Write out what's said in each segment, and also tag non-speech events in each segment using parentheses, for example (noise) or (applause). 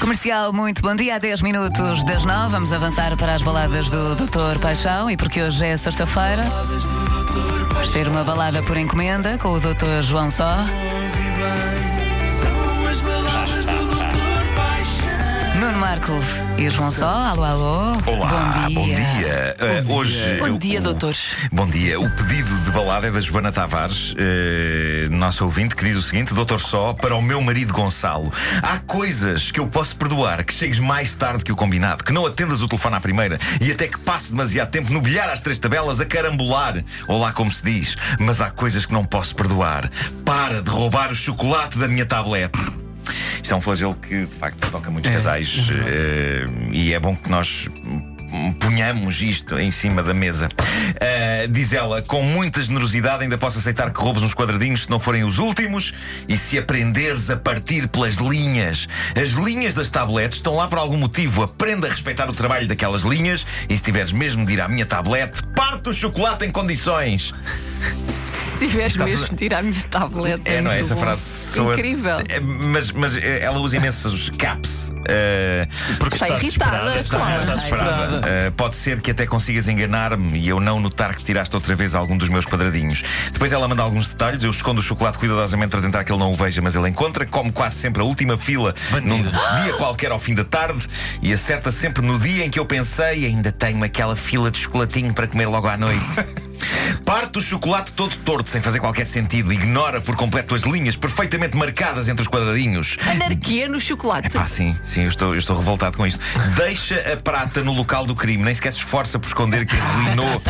Comercial, muito bom dia. A 10 minutos das 9. Vamos avançar para as baladas do Dr. Paixão. E porque hoje é sexta-feira, vamos ter uma balada por encomenda com o Dr. João Só. Nuno Marco e o João Só. Alô, alô. Olá, bom dia. Uh, hoje. Bom dia, o- doutores. Bom dia. O pedido de balada é da Joana Tavares, eh, nossa ouvinte, que diz o seguinte: Doutor Só, para o meu marido Gonçalo, há coisas que eu posso perdoar, que chegues mais tarde que o combinado, que não atendas o telefone à primeira e até que passe demasiado tempo no bilhar às três tabelas a carambolar, ou lá como se diz. Mas há coisas que não posso perdoar. Para de roubar o chocolate da minha tablete. Isto é um flagelo que de facto toca muitos casais eh, e é bom que nós ponhamos isto em cima da mesa. Eh, diz ela, com muita generosidade, ainda posso aceitar que roubes uns quadradinhos se não forem os últimos e se aprenderes a partir pelas linhas. As linhas das tabletes estão lá por algum motivo. Aprenda a respeitar o trabalho daquelas linhas e se tiveres mesmo de ir à minha tablete, parte o chocolate em condições. Se tiveres Está mesmo tudo- de tirar a minha tableta. É, não é? Essa bom. frase soa- Incrível. É, mas, mas eh, ela usa imensos caps. eh, Porque Está está, irritada, está, claro. está desesperada. Uh, pode ser que até consigas enganar-me e eu não notar que tiraste outra vez algum dos meus quadradinhos. Depois ela manda alguns detalhes, eu escondo o chocolate cuidadosamente para tentar que ele não o veja, mas ele encontra, come quase sempre a última fila num dia qualquer ao fim da tarde e acerta sempre no dia em que eu pensei ainda tenho aquela fila de chocolatinho para comer logo à noite. (laughs) Parte o chocolate todo torto, sem fazer qualquer sentido. Ignora por completo as linhas perfeitamente marcadas entre os quadradinhos. Anarquia no chocolate. Pá, sim, sim, eu estou, eu estou revoltado com isto. Deixa a prata no local do crime, nem sequer se esforça por esconder que arruinou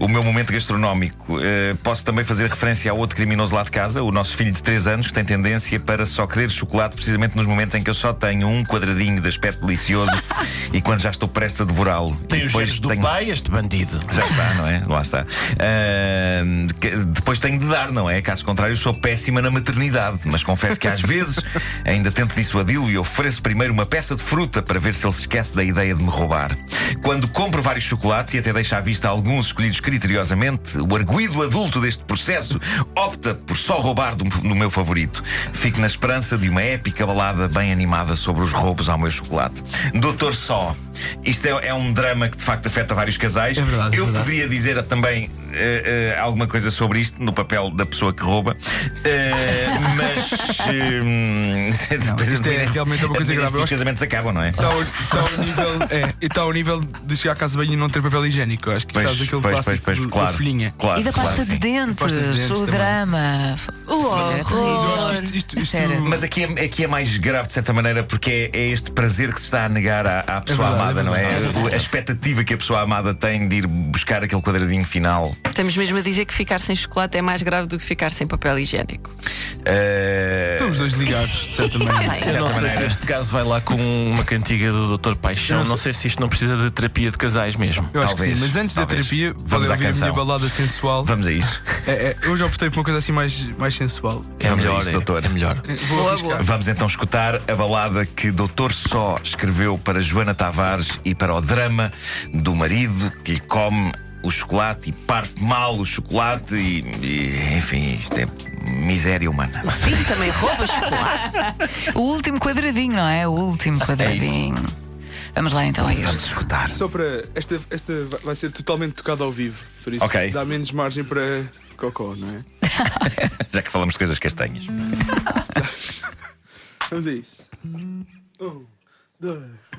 o meu momento gastronómico. Eh, posso também fazer referência ao outro criminoso lá de casa, o nosso filho de 3 anos, que tem tendência para só querer chocolate precisamente nos momentos em que eu só tenho um quadradinho de aspecto delicioso (laughs) e quando já estou prestes a devorá-lo. Tem E os gestos do tenho- pai, este bandido. já está, não é? Lá está. Que- depois tenho de dar, não é? Caso contrário, sou péssima na maternidade. Mas confesso que às vezes (laughs) ainda tento dissuadi-lo e ofereço primeiro uma peça de fruta para ver se ele se esquece da ideia de me roubar. Quando compro vários chocolates e até deixo à vista alguns escolhidos criteriosamente, o arguído adulto deste processo opta por só roubar do, do meu favorito. Fico na esperança de uma épica balada bem animada sobre os roubos ao meu chocolate. Doutor Só. Isto é, é um drama que de facto afeta vários casais. É verdade, é Eu verdade. poderia dizer também eh, eh, alguma coisa sobre isto no papel da pessoa que rouba, Eh, mas (laughs) depois isto é realmente uma coisa grave. Os casamentos acabam, não é? Está ao, está ao nível, (laughs) é, e está ao nível de chegar à casa bem e não ter papel higiênico. Acho que sabes aquele clássico do- da folhinha. claro, E da pasta claro, de dentes, Pasta de dentes o também. drama. O é horror. isto, isto, isto- Sério. Mas aqui é, aqui é mais grave de certa maneira porque é, é este prazer que se está a negar à, à pessoa verdade, amada, é não é? verdade. O- A expectativa que a pessoa amada tem de ir buscar aquele quadradinho final. Estamos mesmo a dizer que ficar sem chocolate é mais grave do que ficar sem papel higiênico. Eh, Estão os dois ligados, de certa (laughs) maneira. Eu não sei maneira. se este caso vai lá com uma cantiga do Dr. Paixão. Eu Não, não sei se isto não precisa de terapia de casais mesmo. Eu acho Talvez, que sim, mas antes talvez. da terapia, Vamos vale à ouvir a canção. minha balada sensual. Vamos a isso. (laughs) É, é, eu já optei por uma coisa assim mais, mais sensual. É Vamos a melhor, isto, é, doutor. é melhor. Vou Boa, boa. Vamos então escutar a balada que Doutor Só escreveu para Joana Tavares e para o drama do marido que lhe come o chocolate e parte mal o chocolate e, e, enfim, isto é miséria humana. Filho também rouba chocolate. O último quadradinho, não é? O último quadradinho. Vamos lá então a Vamos isso. escutar. Só para. Esta, esta vai ser totalmente tocada ao vivo. Por isso Ok. dá menos margem para cocó, não é? (laughs) Já que falamos de coisas castanhas. Vamos a isso. Um, dois.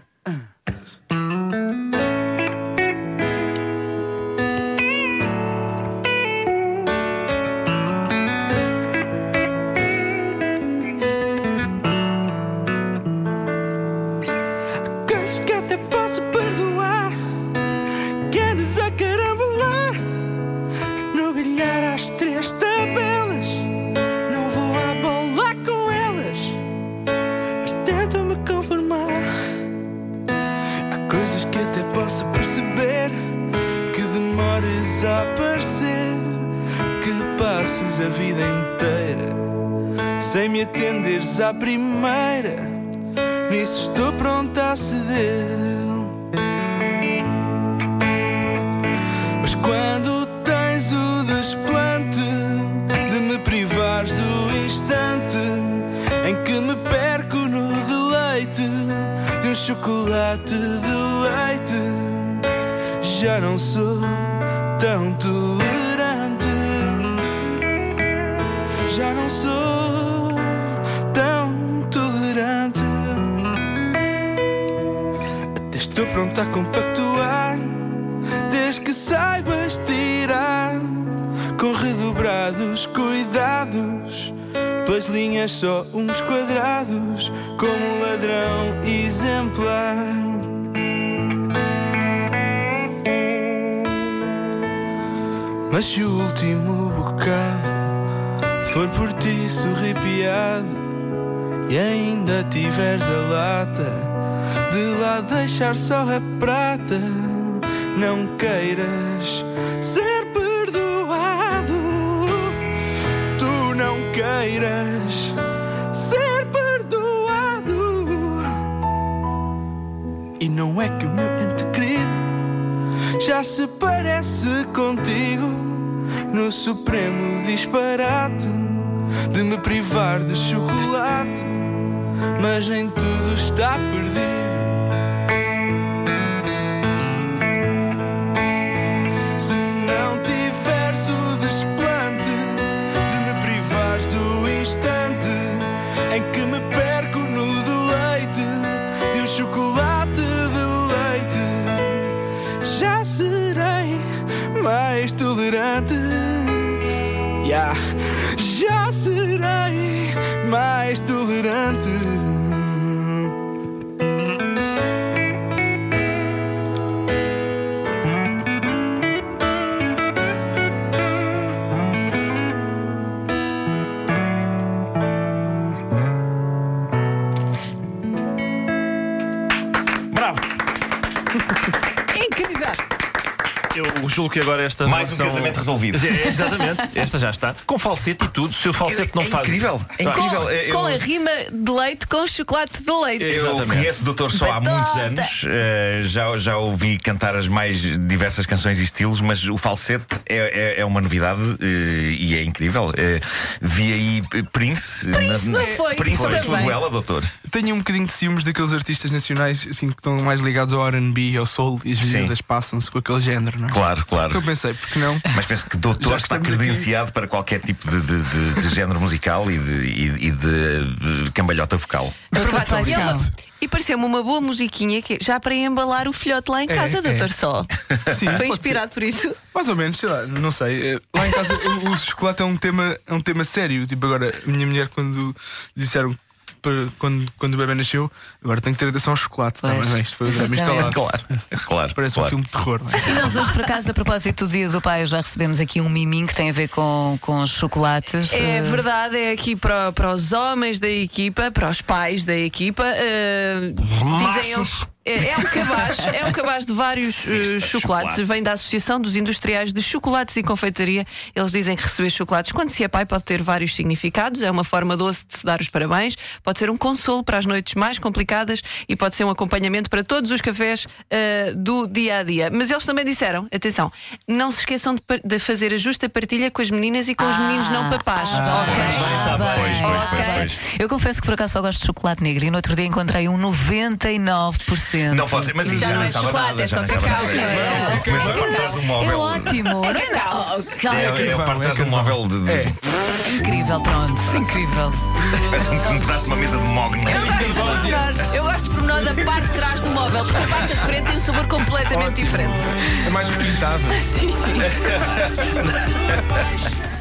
Demores a aparecer Que passes a vida inteira Sem me atenderes à primeira Nisso estou pronta a ceder. Já não sou tão tolerante. Até estou pronto a compactuar. Desde que saibas tirar com redobrados cuidados. Pelas linhas só uns quadrados, como um ladrão exemplar. Mas se o último bocado for por ti sorripiado e ainda tiveres a lata de lá deixar só a prata, não queiras ser perdoado. Tu não queiras ser perdoado. E não é que o meu ente querido já se parece contigo no supremo disparate de me privar de chocolate, mas nem tudo está perdido. Mais tolerante. Yeah. Já serei mais tolerante. Julgo que agora esta Mais um relação- casamento resolvido. (laughs) É, exatamente, esta já está. Com falsete e tudo. Se o falsete não é faz. incrível, é Sabe? incrível. Eu- Com a rima de leite com chocolate de leite. Eu Exatamente. conheço o Doutor Só há Batata. muitos anos, eh, já, já ouvi cantar as mais diversas canções e estilos, mas o falsete é, é, é uma novidade eh, e é incrível. Eh, vi aí eh, Prince. Prince não foi? Prince na sua Também. goela, doutor. Tenho um bocadinho de ciúmes daqueles artistas nacionais assim, que estão mais ligados ao RB, ao soul e as Sim. meninas passam-se com aquele género, não é? Claro, Então claro. eu pensei, porque não? Mas penso que doutor está estamos aqui. credenciado para qualquer tipo de, de, de- de género musical e de, e- e de, cambalhota vocal. Doutor. E pareceu-me uma boa musiquinha que já para embalar o filhote lá em É, casa, é. doutor Só. (laughs) Sim, Foi inspirado por isso? Mais ou menos, sei lá, não sei. Eh, Lá em casa o, o chocolate é um tema, é um tema sério. Tipo, agora, a minha mulher, quando disseram quando, quando o bebê nasceu, agora tem que ter atenção ao chocolate. Tá, Pois. mas bem, isto foi o drama instalado. Claro, claro. Parece claro. um filme de terror. é? E nós hoje, por acaso, a propósito do Dia do Pai, já recebemos aqui um miminho que tem a ver com, com chocolates. É Eh, verdade, é aqui para, para os homens da equipa, para os pais da equipa. eh, dizem eles. É, é um cabaz, é um cabaz de vários de chocolates. chocolate. Vem da Associação dos Industriais de Chocolates e Confeitaria. Eles dizem que receber chocolates quando se é pai pode ter vários significados. É uma forma doce de se dar os parabéns, pode ser um consolo para as noites mais complicadas e pode ser um acompanhamento para todos os cafés eh, do dia a dia. Mas eles também disseram: atenção, não se esqueçam de, de fazer a justa partilha com as meninas e com os meninos não papás. Ah, Ok? ah, bem. Pois, pois, pois, Ok. pois. Eu confesso que por acaso só gosto de chocolate negro e no outro dia encontrei um 99%. Não pode ser, mas Já já, não é chocolate, nada. é só cacau. É, por trás do É móvel. ótimo. Não é? Não, claro. É, é a parte de trás do móvel de. É. Incrível, pronto. Incrível. Parece um, pedaço de uma mesa de mogno. Eu gosto de pormenor, eu gosto de pormenor da parte de trás do móvel, porque a parte da frente tem um sabor completamente diferente. É mais requintado. (laughs) Sim, sim. (laughs)